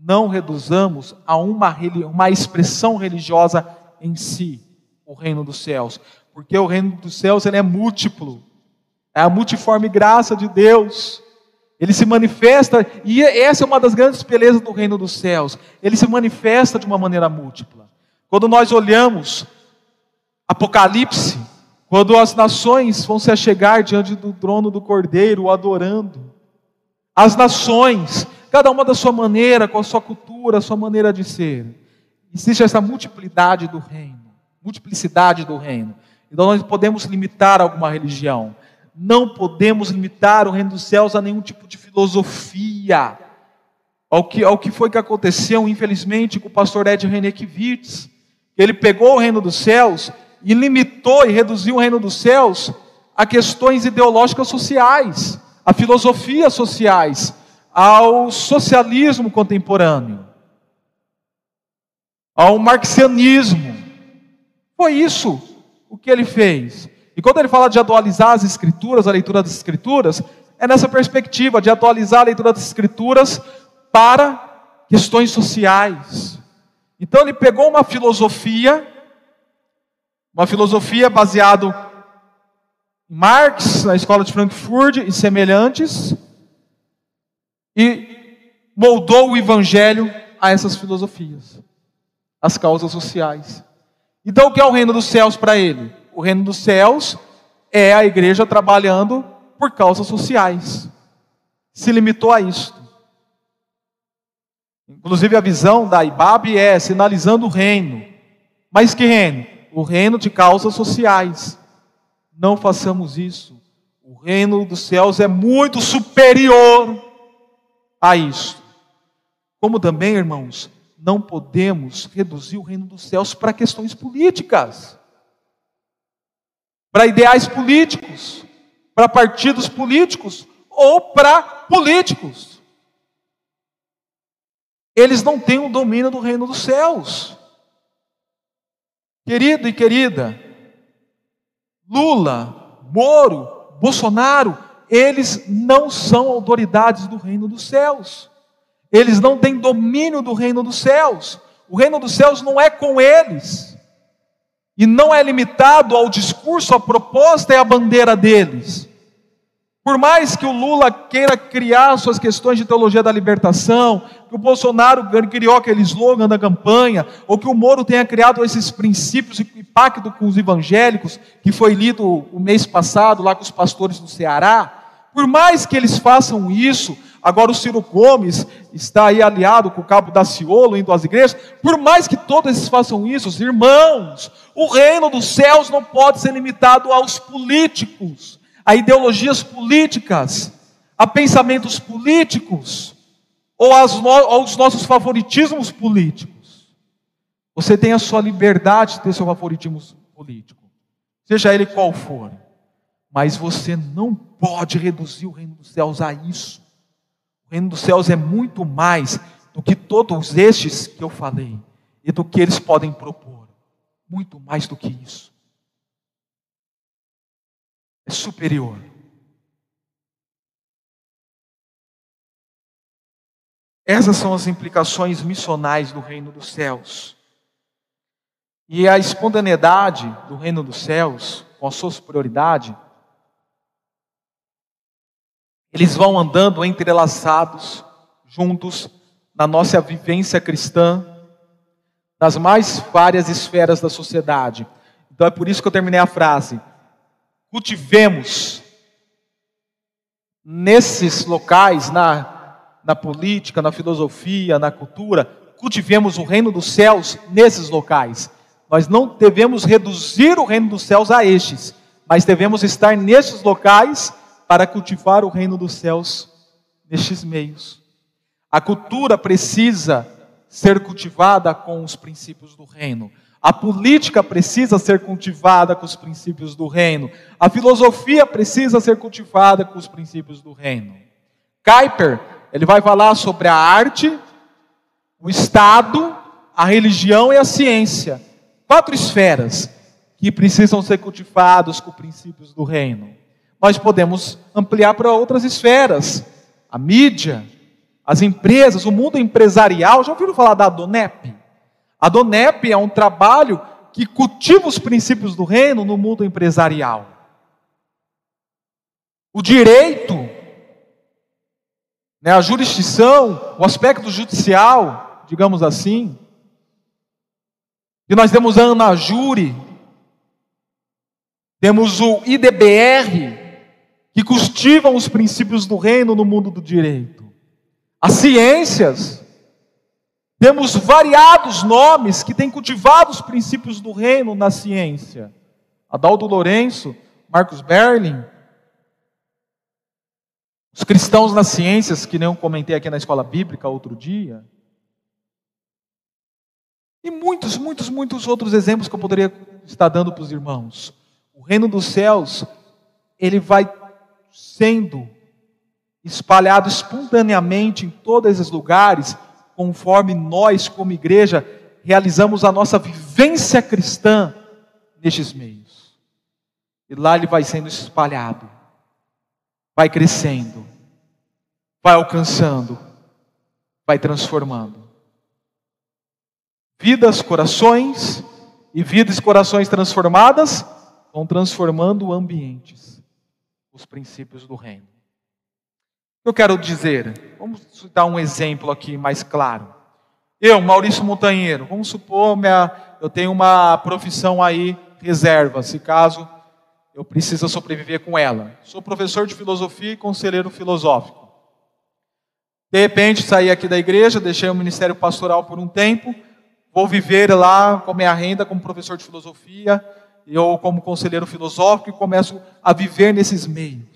Não reduzamos a uma, uma expressão religiosa em si, o reino dos céus. Porque o reino dos céus ele é múltiplo. É a multiforme graça de Deus. Ele se manifesta, e essa é uma das grandes belezas do reino dos céus. Ele se manifesta de uma maneira múltipla. Quando nós olhamos Apocalipse, quando as nações vão se achegar diante do trono do Cordeiro, adorando. As nações, cada uma da sua maneira, com a sua cultura, a sua maneira de ser. Existe essa multiplicidade do reino, multiplicidade do reino. Então nós podemos limitar alguma religião. Não podemos limitar o reino dos céus a nenhum tipo de filosofia. Ao que, ao que foi que aconteceu, infelizmente, com o pastor Ed Renekiewicz. Ele pegou o reino dos céus e limitou e reduziu o reino dos céus a questões ideológicas sociais, a filosofias sociais, ao socialismo contemporâneo, ao marxianismo. Foi isso o que ele fez. E quando ele fala de atualizar as escrituras, a leitura das escrituras, é nessa perspectiva de atualizar a leitura das escrituras para questões sociais. Então ele pegou uma filosofia uma filosofia baseada em Marx, na escola de Frankfurt e semelhantes, e moldou o evangelho a essas filosofias, as causas sociais. Então, o que é o reino dos céus para ele? O reino dos céus é a igreja trabalhando por causas sociais. Se limitou a isso. Inclusive a visão da IBAB é sinalizando o reino. Mas que reino? O reino de causas sociais. Não façamos isso. O reino dos céus é muito superior a isso. Como também, irmãos, não podemos reduzir o reino dos céus para questões políticas, para ideais políticos, para partidos políticos ou para políticos. Eles não têm o domínio do reino dos céus. Querido e querida, Lula, Moro, Bolsonaro, eles não são autoridades do reino dos céus. Eles não têm domínio do reino dos céus. O reino dos céus não é com eles. E não é limitado ao discurso, à proposta e à bandeira deles. Por mais que o Lula queira criar suas questões de teologia da libertação, que o Bolsonaro criou aquele slogan da campanha, ou que o Moro tenha criado esses princípios e pacto com os evangélicos, que foi lido o mês passado lá com os pastores do Ceará, por mais que eles façam isso, agora o Ciro Gomes está aí aliado com o cabo da Ciolo, indo às igrejas, por mais que todos eles façam isso, os irmãos, o reino dos céus não pode ser limitado aos políticos a ideologias políticas, a pensamentos políticos, ou aos nossos favoritismos políticos. Você tem a sua liberdade de ter seu favoritismo político, seja ele qual for, mas você não pode reduzir o reino dos céus a isso. O reino dos céus é muito mais do que todos estes que eu falei e do que eles podem propor. Muito mais do que isso é superior. Essas são as implicações missionais do reino dos céus. E a espontaneidade do reino dos céus, com a sua superioridade, eles vão andando entrelaçados, juntos, na nossa vivência cristã, nas mais várias esferas da sociedade. Então é por isso que eu terminei a frase cultivemos nesses locais, na, na política, na filosofia, na cultura, cultivemos o reino dos céus nesses locais. Nós não devemos reduzir o reino dos céus a estes, mas devemos estar nestes locais para cultivar o reino dos céus nestes meios. A cultura precisa ser cultivada com os princípios do reino. A política precisa ser cultivada com os princípios do reino. A filosofia precisa ser cultivada com os princípios do reino. Kuyper, ele vai falar sobre a arte, o Estado, a religião e a ciência. Quatro esferas que precisam ser cultivadas com os princípios do reino. Nós podemos ampliar para outras esferas. A mídia, as empresas, o mundo empresarial. Já ouviram falar da Donep? A DONEP é um trabalho que cultiva os princípios do reino no mundo empresarial. O direito, né, a jurisdição, o aspecto judicial, digamos assim. E nós temos a Anajure, temos o IDBR, que cultivam os princípios do reino no mundo do direito. As ciências, temos variados nomes que têm cultivado os princípios do reino na ciência. Adaldo Lourenço, Marcos Berlin, os cristãos nas ciências, que nem eu comentei aqui na escola bíblica outro dia. E muitos, muitos, muitos outros exemplos que eu poderia estar dando para os irmãos. O reino dos céus, ele vai sendo espalhado espontaneamente em todos esses lugares, conforme nós, como igreja, realizamos a nossa vivência cristã nestes meios. E lá ele vai sendo espalhado, vai crescendo, vai alcançando, vai transformando. Vidas, corações, e vidas e corações transformadas vão transformando ambientes, os princípios do reino. Eu quero dizer, vamos dar um exemplo aqui mais claro. Eu, Maurício Montanheiro, vamos supor, minha, eu tenho uma profissão aí reserva, se caso eu preciso sobreviver com ela. Sou professor de filosofia e conselheiro filosófico. De repente, saí aqui da igreja, deixei o ministério pastoral por um tempo, vou viver lá com minha renda como professor de filosofia, eu como conselheiro filosófico e começo a viver nesses meios.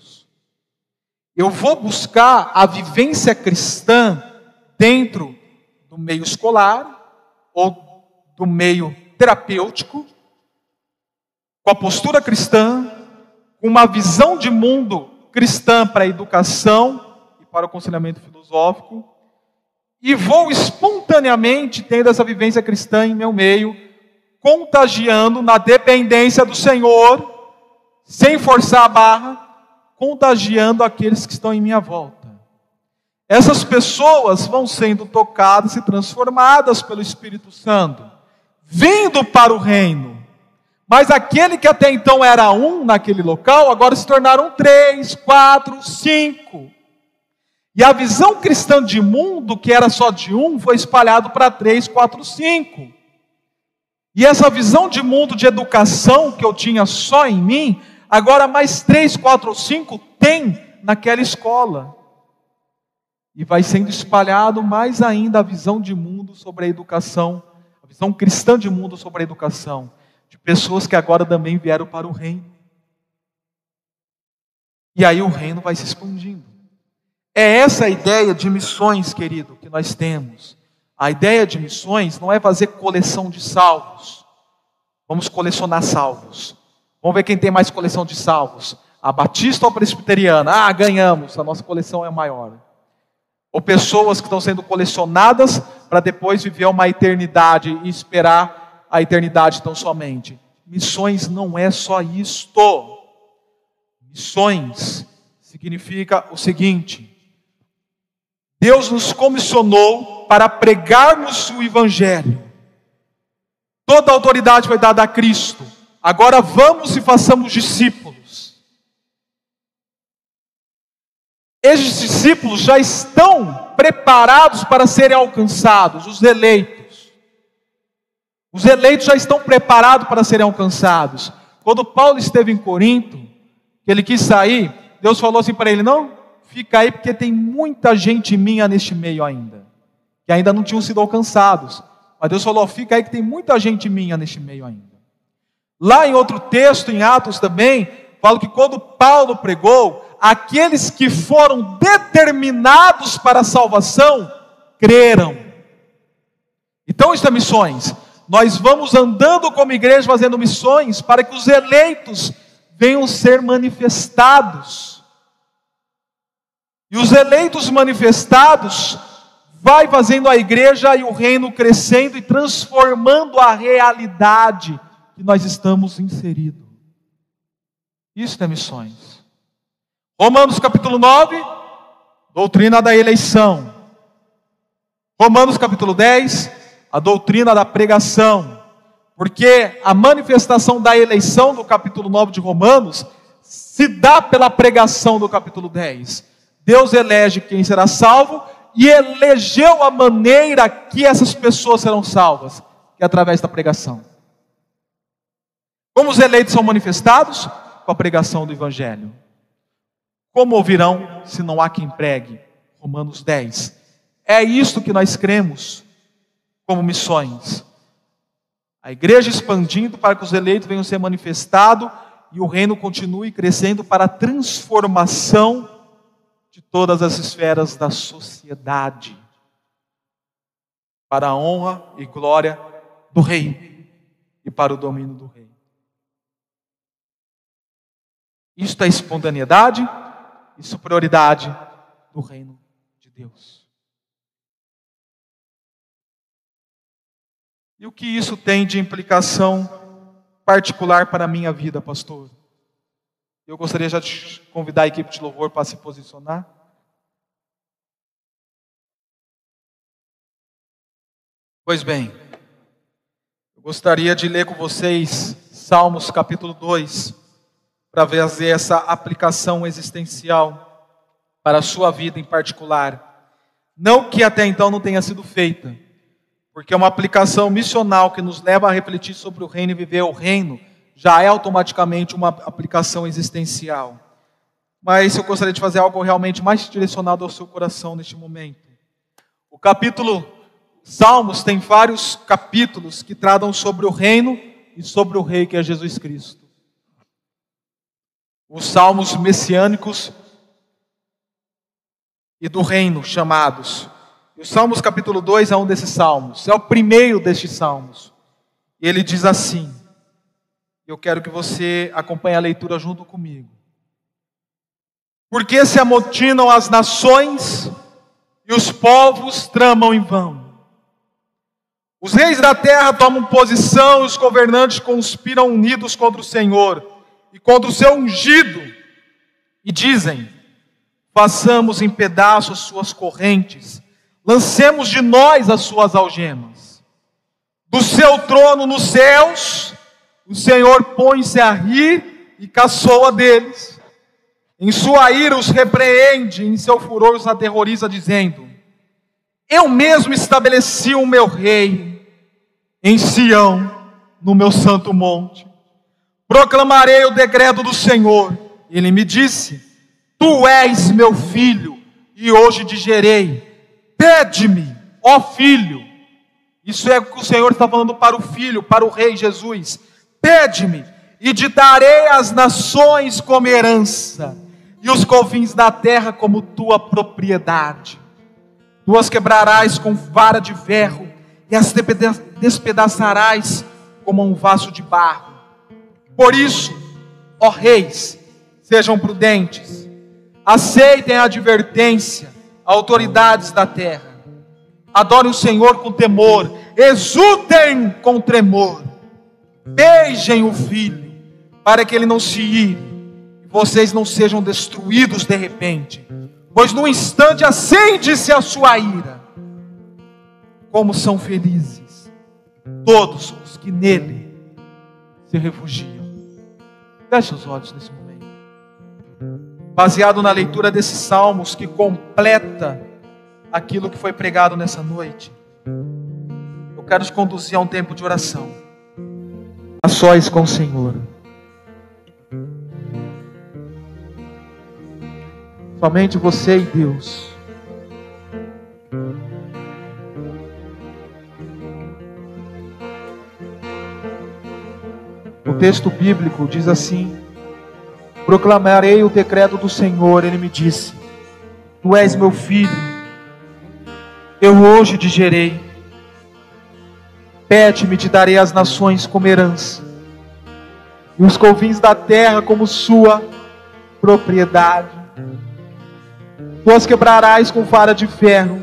Eu vou buscar a vivência cristã dentro do meio escolar ou do meio terapêutico, com a postura cristã, com uma visão de mundo cristã para a educação e para o aconselhamento filosófico, e vou espontaneamente tendo essa vivência cristã em meu meio, contagiando na dependência do Senhor, sem forçar a barra, contagiando aqueles que estão em minha volta. Essas pessoas vão sendo tocadas e transformadas pelo Espírito Santo, vindo para o reino. Mas aquele que até então era um naquele local, agora se tornaram três, quatro, cinco. E a visão cristã de mundo, que era só de um, foi espalhado para três, quatro, cinco. E essa visão de mundo de educação que eu tinha só em mim, agora mais três, quatro ou cinco tem naquela escola. E vai sendo espalhado mais ainda a visão de mundo sobre a educação, a visão cristã de mundo sobre a educação de pessoas que agora também vieram para o reino. E aí o reino vai se expandindo. É essa a ideia de missões, querido, que nós temos. A ideia de missões não é fazer coleção de salvos. Vamos colecionar salvos. Vamos ver quem tem mais coleção de salvos. A batista ou a presbiteriana? Ah, ganhamos, a nossa coleção é maior. Ou pessoas que estão sendo colecionadas para depois viver uma eternidade e esperar a eternidade tão somente. Missões não é só isto. Missões significa o seguinte: Deus nos comissionou para pregarmos o Evangelho. Toda a autoridade foi dada a Cristo. Agora vamos e façamos discípulos. Esses discípulos já estão preparados para serem alcançados, os eleitos. Os eleitos já estão preparados para serem alcançados. Quando Paulo esteve em Corinto, ele quis sair, Deus falou assim para ele: Não, fica aí, porque tem muita gente minha neste meio ainda, que ainda não tinham sido alcançados. Mas Deus falou: Fica aí, que tem muita gente minha neste meio ainda. Lá em outro texto, em Atos também, fala que quando Paulo pregou, aqueles que foram determinados para a salvação creram. Então, isso é missões nós vamos andando como igreja fazendo missões para que os eleitos venham ser manifestados. E os eleitos manifestados vai fazendo a igreja e o reino crescendo e transformando a realidade que nós estamos inseridos. Isso é missões. Romanos capítulo 9, doutrina da eleição. Romanos capítulo 10, a doutrina da pregação, porque a manifestação da eleição do capítulo 9 de Romanos se dá pela pregação do capítulo 10. Deus elege quem será salvo e elegeu a maneira que essas pessoas serão salvas, que é através da pregação. Como os eleitos são manifestados? Com a pregação do Evangelho. Como ouvirão se não há quem pregue? Romanos 10. É isto que nós cremos como missões. A igreja expandindo para que os eleitos venham ser manifestados e o reino continue crescendo para a transformação de todas as esferas da sociedade, para a honra e glória do Rei e para o domínio do Rei. Isto é espontaneidade e superioridade do reino de Deus. E o que isso tem de implicação particular para a minha vida, pastor? Eu gostaria já de convidar a equipe de louvor para se posicionar. Pois bem, eu gostaria de ler com vocês Salmos capítulo 2, para fazer essa aplicação existencial para a sua vida em particular. Não que até então não tenha sido feita, porque é uma aplicação missional que nos leva a refletir sobre o reino e viver o reino já é automaticamente uma aplicação existencial. Mas eu gostaria de fazer algo realmente mais direcionado ao seu coração neste momento. O capítulo Salmos tem vários capítulos que tratam sobre o reino e sobre o rei que é Jesus Cristo. Os salmos messiânicos e do reino chamados. O Salmos capítulo 2 é um desses salmos, é o primeiro destes salmos. E ele diz assim: Eu quero que você acompanhe a leitura junto comigo. Porque se amotinam as nações e os povos tramam em vão. Os reis da terra tomam posição, e os governantes conspiram unidos contra o Senhor e contra o seu ungido, e dizem: façamos em pedaços suas correntes, lancemos de nós as suas algemas. Do seu trono nos céus, o Senhor põe-se a rir e caçoa deles. Em sua ira os repreende, em seu furor os aterroriza, dizendo: Eu mesmo estabeleci o meu rei em Sião, no meu santo monte. Proclamarei o decreto do Senhor. Ele me disse: Tu és meu filho, e hoje te gerei. Pede-me, ó filho. Isso é o que o Senhor está falando para o filho, para o rei Jesus. Pede-me, e te darei as nações como herança e os confins da terra como tua propriedade. Tu as quebrarás com vara de ferro e as despedaçarás como um vaso de barro. Por isso, ó reis, sejam prudentes, aceitem a advertência, autoridades da terra. Adorem o Senhor com temor, exultem com tremor, beijem o filho, para que ele não se ire vocês não sejam destruídos de repente, pois no instante acende-se a sua ira. Como são felizes todos os que nele se refugiam. Feche os olhos nesse momento. Baseado na leitura desses salmos que completa aquilo que foi pregado nessa noite, eu quero te conduzir a um tempo de oração, a sós com o Senhor. Somente você e Deus. O texto bíblico diz assim: Proclamarei o decreto do Senhor. Ele me disse: Tu és meu filho, eu hoje te gerei. Pede-me, te darei as nações como herança, e os confins da terra como sua propriedade. Tu as quebrarás com vara de ferro,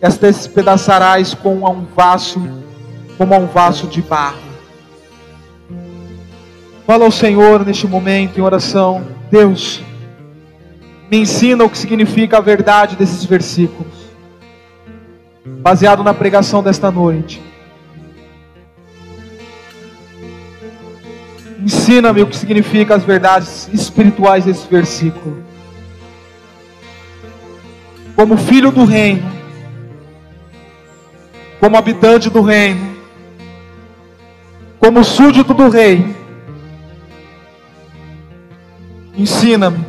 as despedaçarás com um vaso, como a um vaso de barro. Fala ao Senhor neste momento em oração, Deus, me ensina o que significa a verdade desses versículos, baseado na pregação desta noite. Ensina-me o que significa as verdades espirituais desse versículo como filho do reino, como habitante do reino, como súdito do rei. Ensina-me,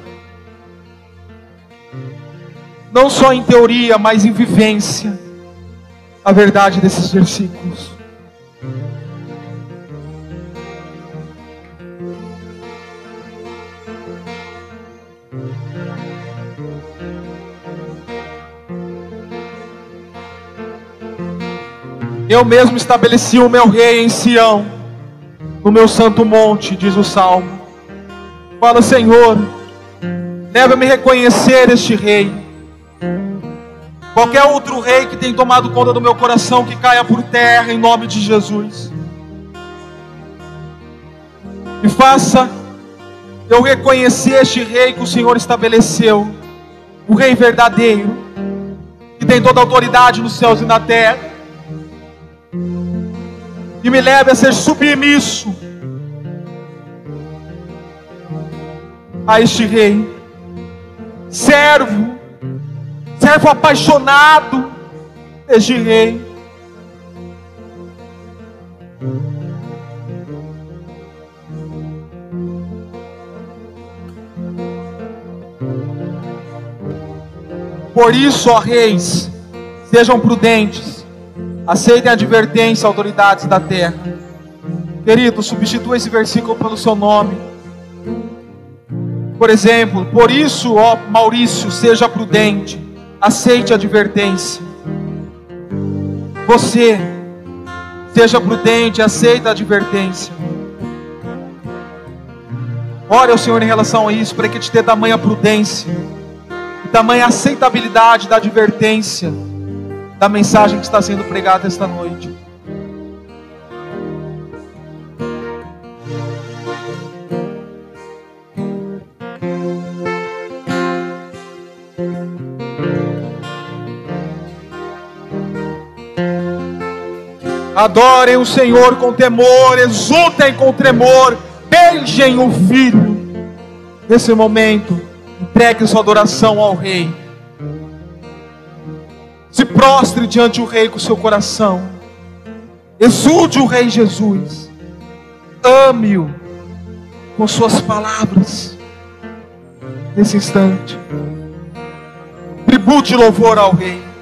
não só em teoria, mas em vivência, a verdade desses versículos. Eu mesmo estabeleci o meu rei em Sião, no meu santo monte, diz o salmo. Fala, Senhor, leva-me reconhecer este rei. Qualquer outro rei que tem tomado conta do meu coração, que caia por terra em nome de Jesus. E faça eu reconhecer este rei que o Senhor estabeleceu, o rei verdadeiro, que tem toda a autoridade nos céus e na terra e me leve a ser submisso a este rei. Servo, servo apaixonado deste rei. Por isso, ó reis, sejam prudentes, aceitem a advertência, autoridades da terra. Querido, substitua esse versículo pelo seu nome. Por exemplo, por isso, ó Maurício, seja prudente, aceite a advertência. Você, seja prudente, aceita a advertência. Ore ao Senhor em relação a isso, para que te dê tamanha prudência e tamanha aceitabilidade da advertência da mensagem que está sendo pregada esta noite. Adorem o Senhor com temor, exultem com tremor, beijem o Filho. Nesse momento, entregue sua adoração ao Rei. Se prostre diante do Rei com seu coração. Exulte o Rei Jesus. Ame-o com suas palavras. Nesse instante, tribute louvor ao Rei.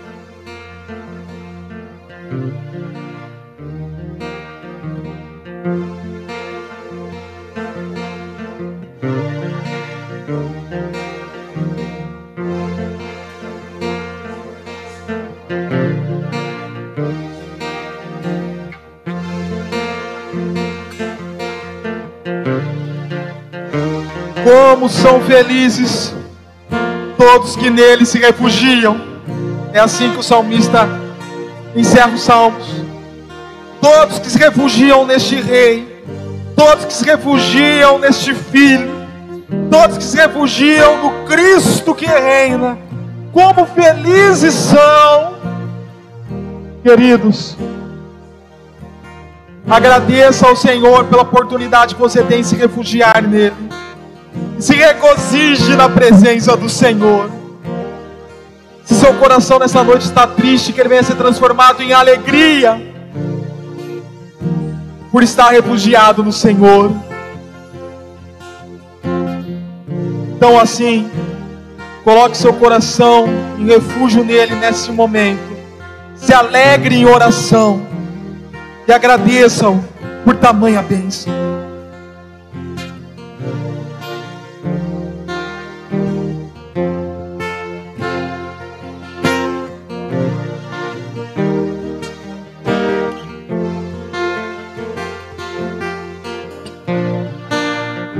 Como são felizes todos que nele se refugiam. É assim que o salmista encerra os salmos. Todos que se refugiam neste rei, todos que se refugiam neste filho, todos que se refugiam no Cristo que reina. Como felizes são, queridos. Agradeça ao Senhor pela oportunidade que você tem de se refugiar nele. Se regozije na presença do Senhor. Se seu coração nessa noite está triste, que ele venha ser transformado em alegria por estar refugiado no Senhor. Então, assim, coloque seu coração em refúgio nele nesse momento. Se alegre em oração e agradeçam por tamanha bênção.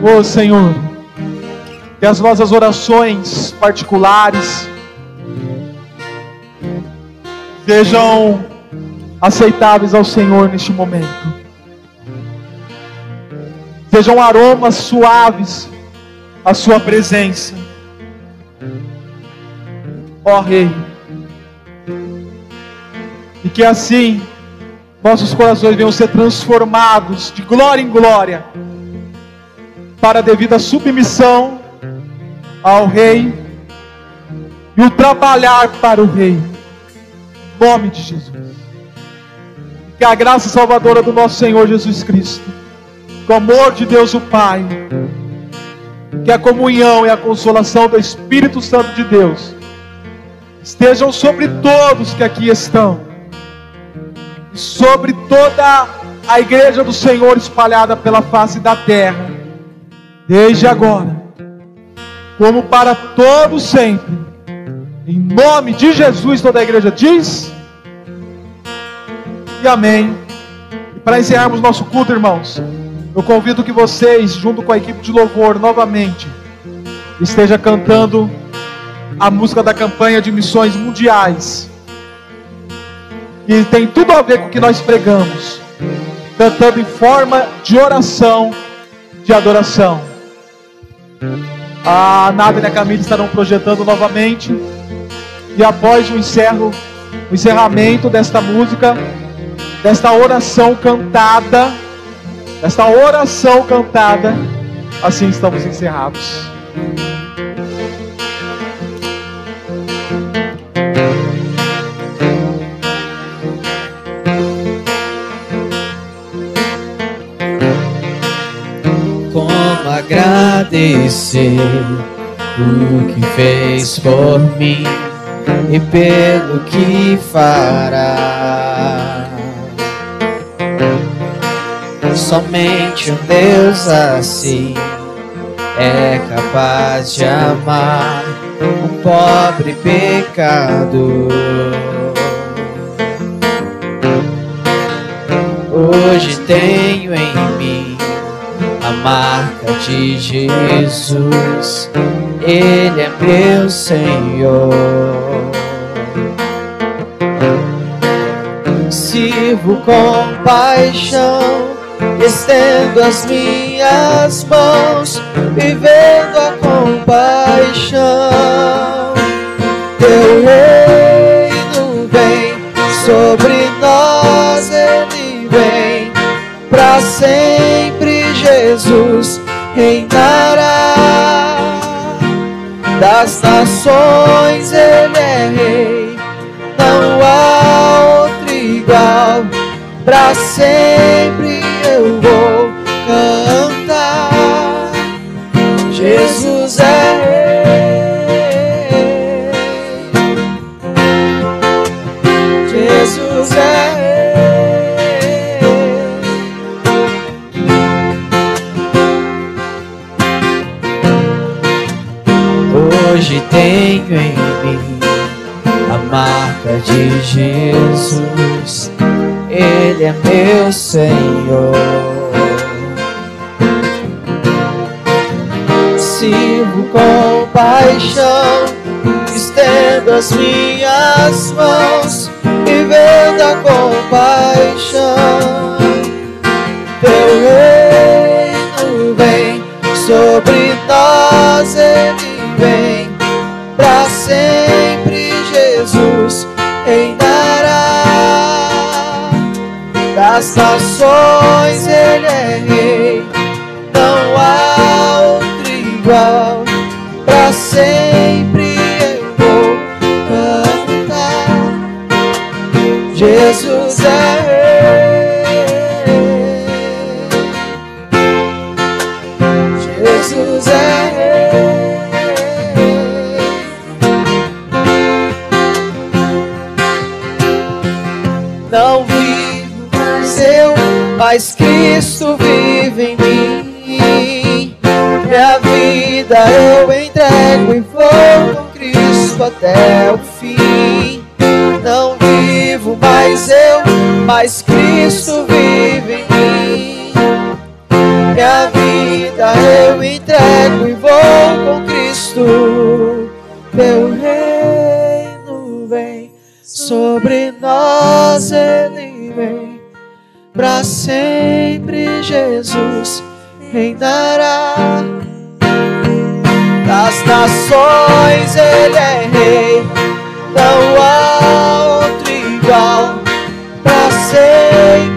Oh Senhor, que as nossas orações particulares sejam aceitáveis ao Senhor neste momento. Sejam aromas suaves à Sua presença. Ó oh, Rei. E que assim nossos corações venham ser transformados de glória em glória para a devida submissão ao Rei e o trabalhar para o Rei. Em nome de Jesus. Que a graça salvadora do nosso Senhor Jesus Cristo, o amor de Deus o Pai, que a comunhão e a consolação do Espírito Santo de Deus estejam sobre todos que aqui estão, sobre toda a igreja do Senhor espalhada pela face da terra desde agora, como para todos sempre. Em nome de Jesus, toda a igreja diz. E amém. E para encerrarmos nosso culto, irmãos, eu convido que vocês, junto com a equipe de louvor, novamente, esteja cantando a música da campanha de missões mundiais. Que tem tudo a ver com o que nós pregamos. Cantando em forma de oração, de adoração. A Nada e a Camila estarão projetando novamente. E após o encerro, o encerramento desta música, desta oração cantada, desta oração cantada, assim estamos encerrados. Agradecer o que fez por mim. e pelo que fará. Somente um Deus assim é capaz de amar um pobre pecador. Hoje tenho em mim a marca de Jesus, Ele é meu Senhor. Sirvo com paixão estendo as minhas mãos, vivendo das nações, ele é rei, não há outro igual para sempre marca de Jesus ele é meu Senhor. Sirvo com paixão, estendo as minhas mãos, vivendo a compaixão. Teu reino vem sobre nós, Jesus das nações ele é rei, não há outro igual, para sempre eu vou cantar. Jesus é Não mas Cristo vive em mim. Minha vida eu entrego e vou com Cristo até o fim. Não vivo mais eu, mas Cristo vive em mim. Minha vida eu entrego e vou com Cristo. Teu reino vem sobre nós, Ele vem para sempre Jesus reinará. Das nações ele é rei, não há outro igual. Para sempre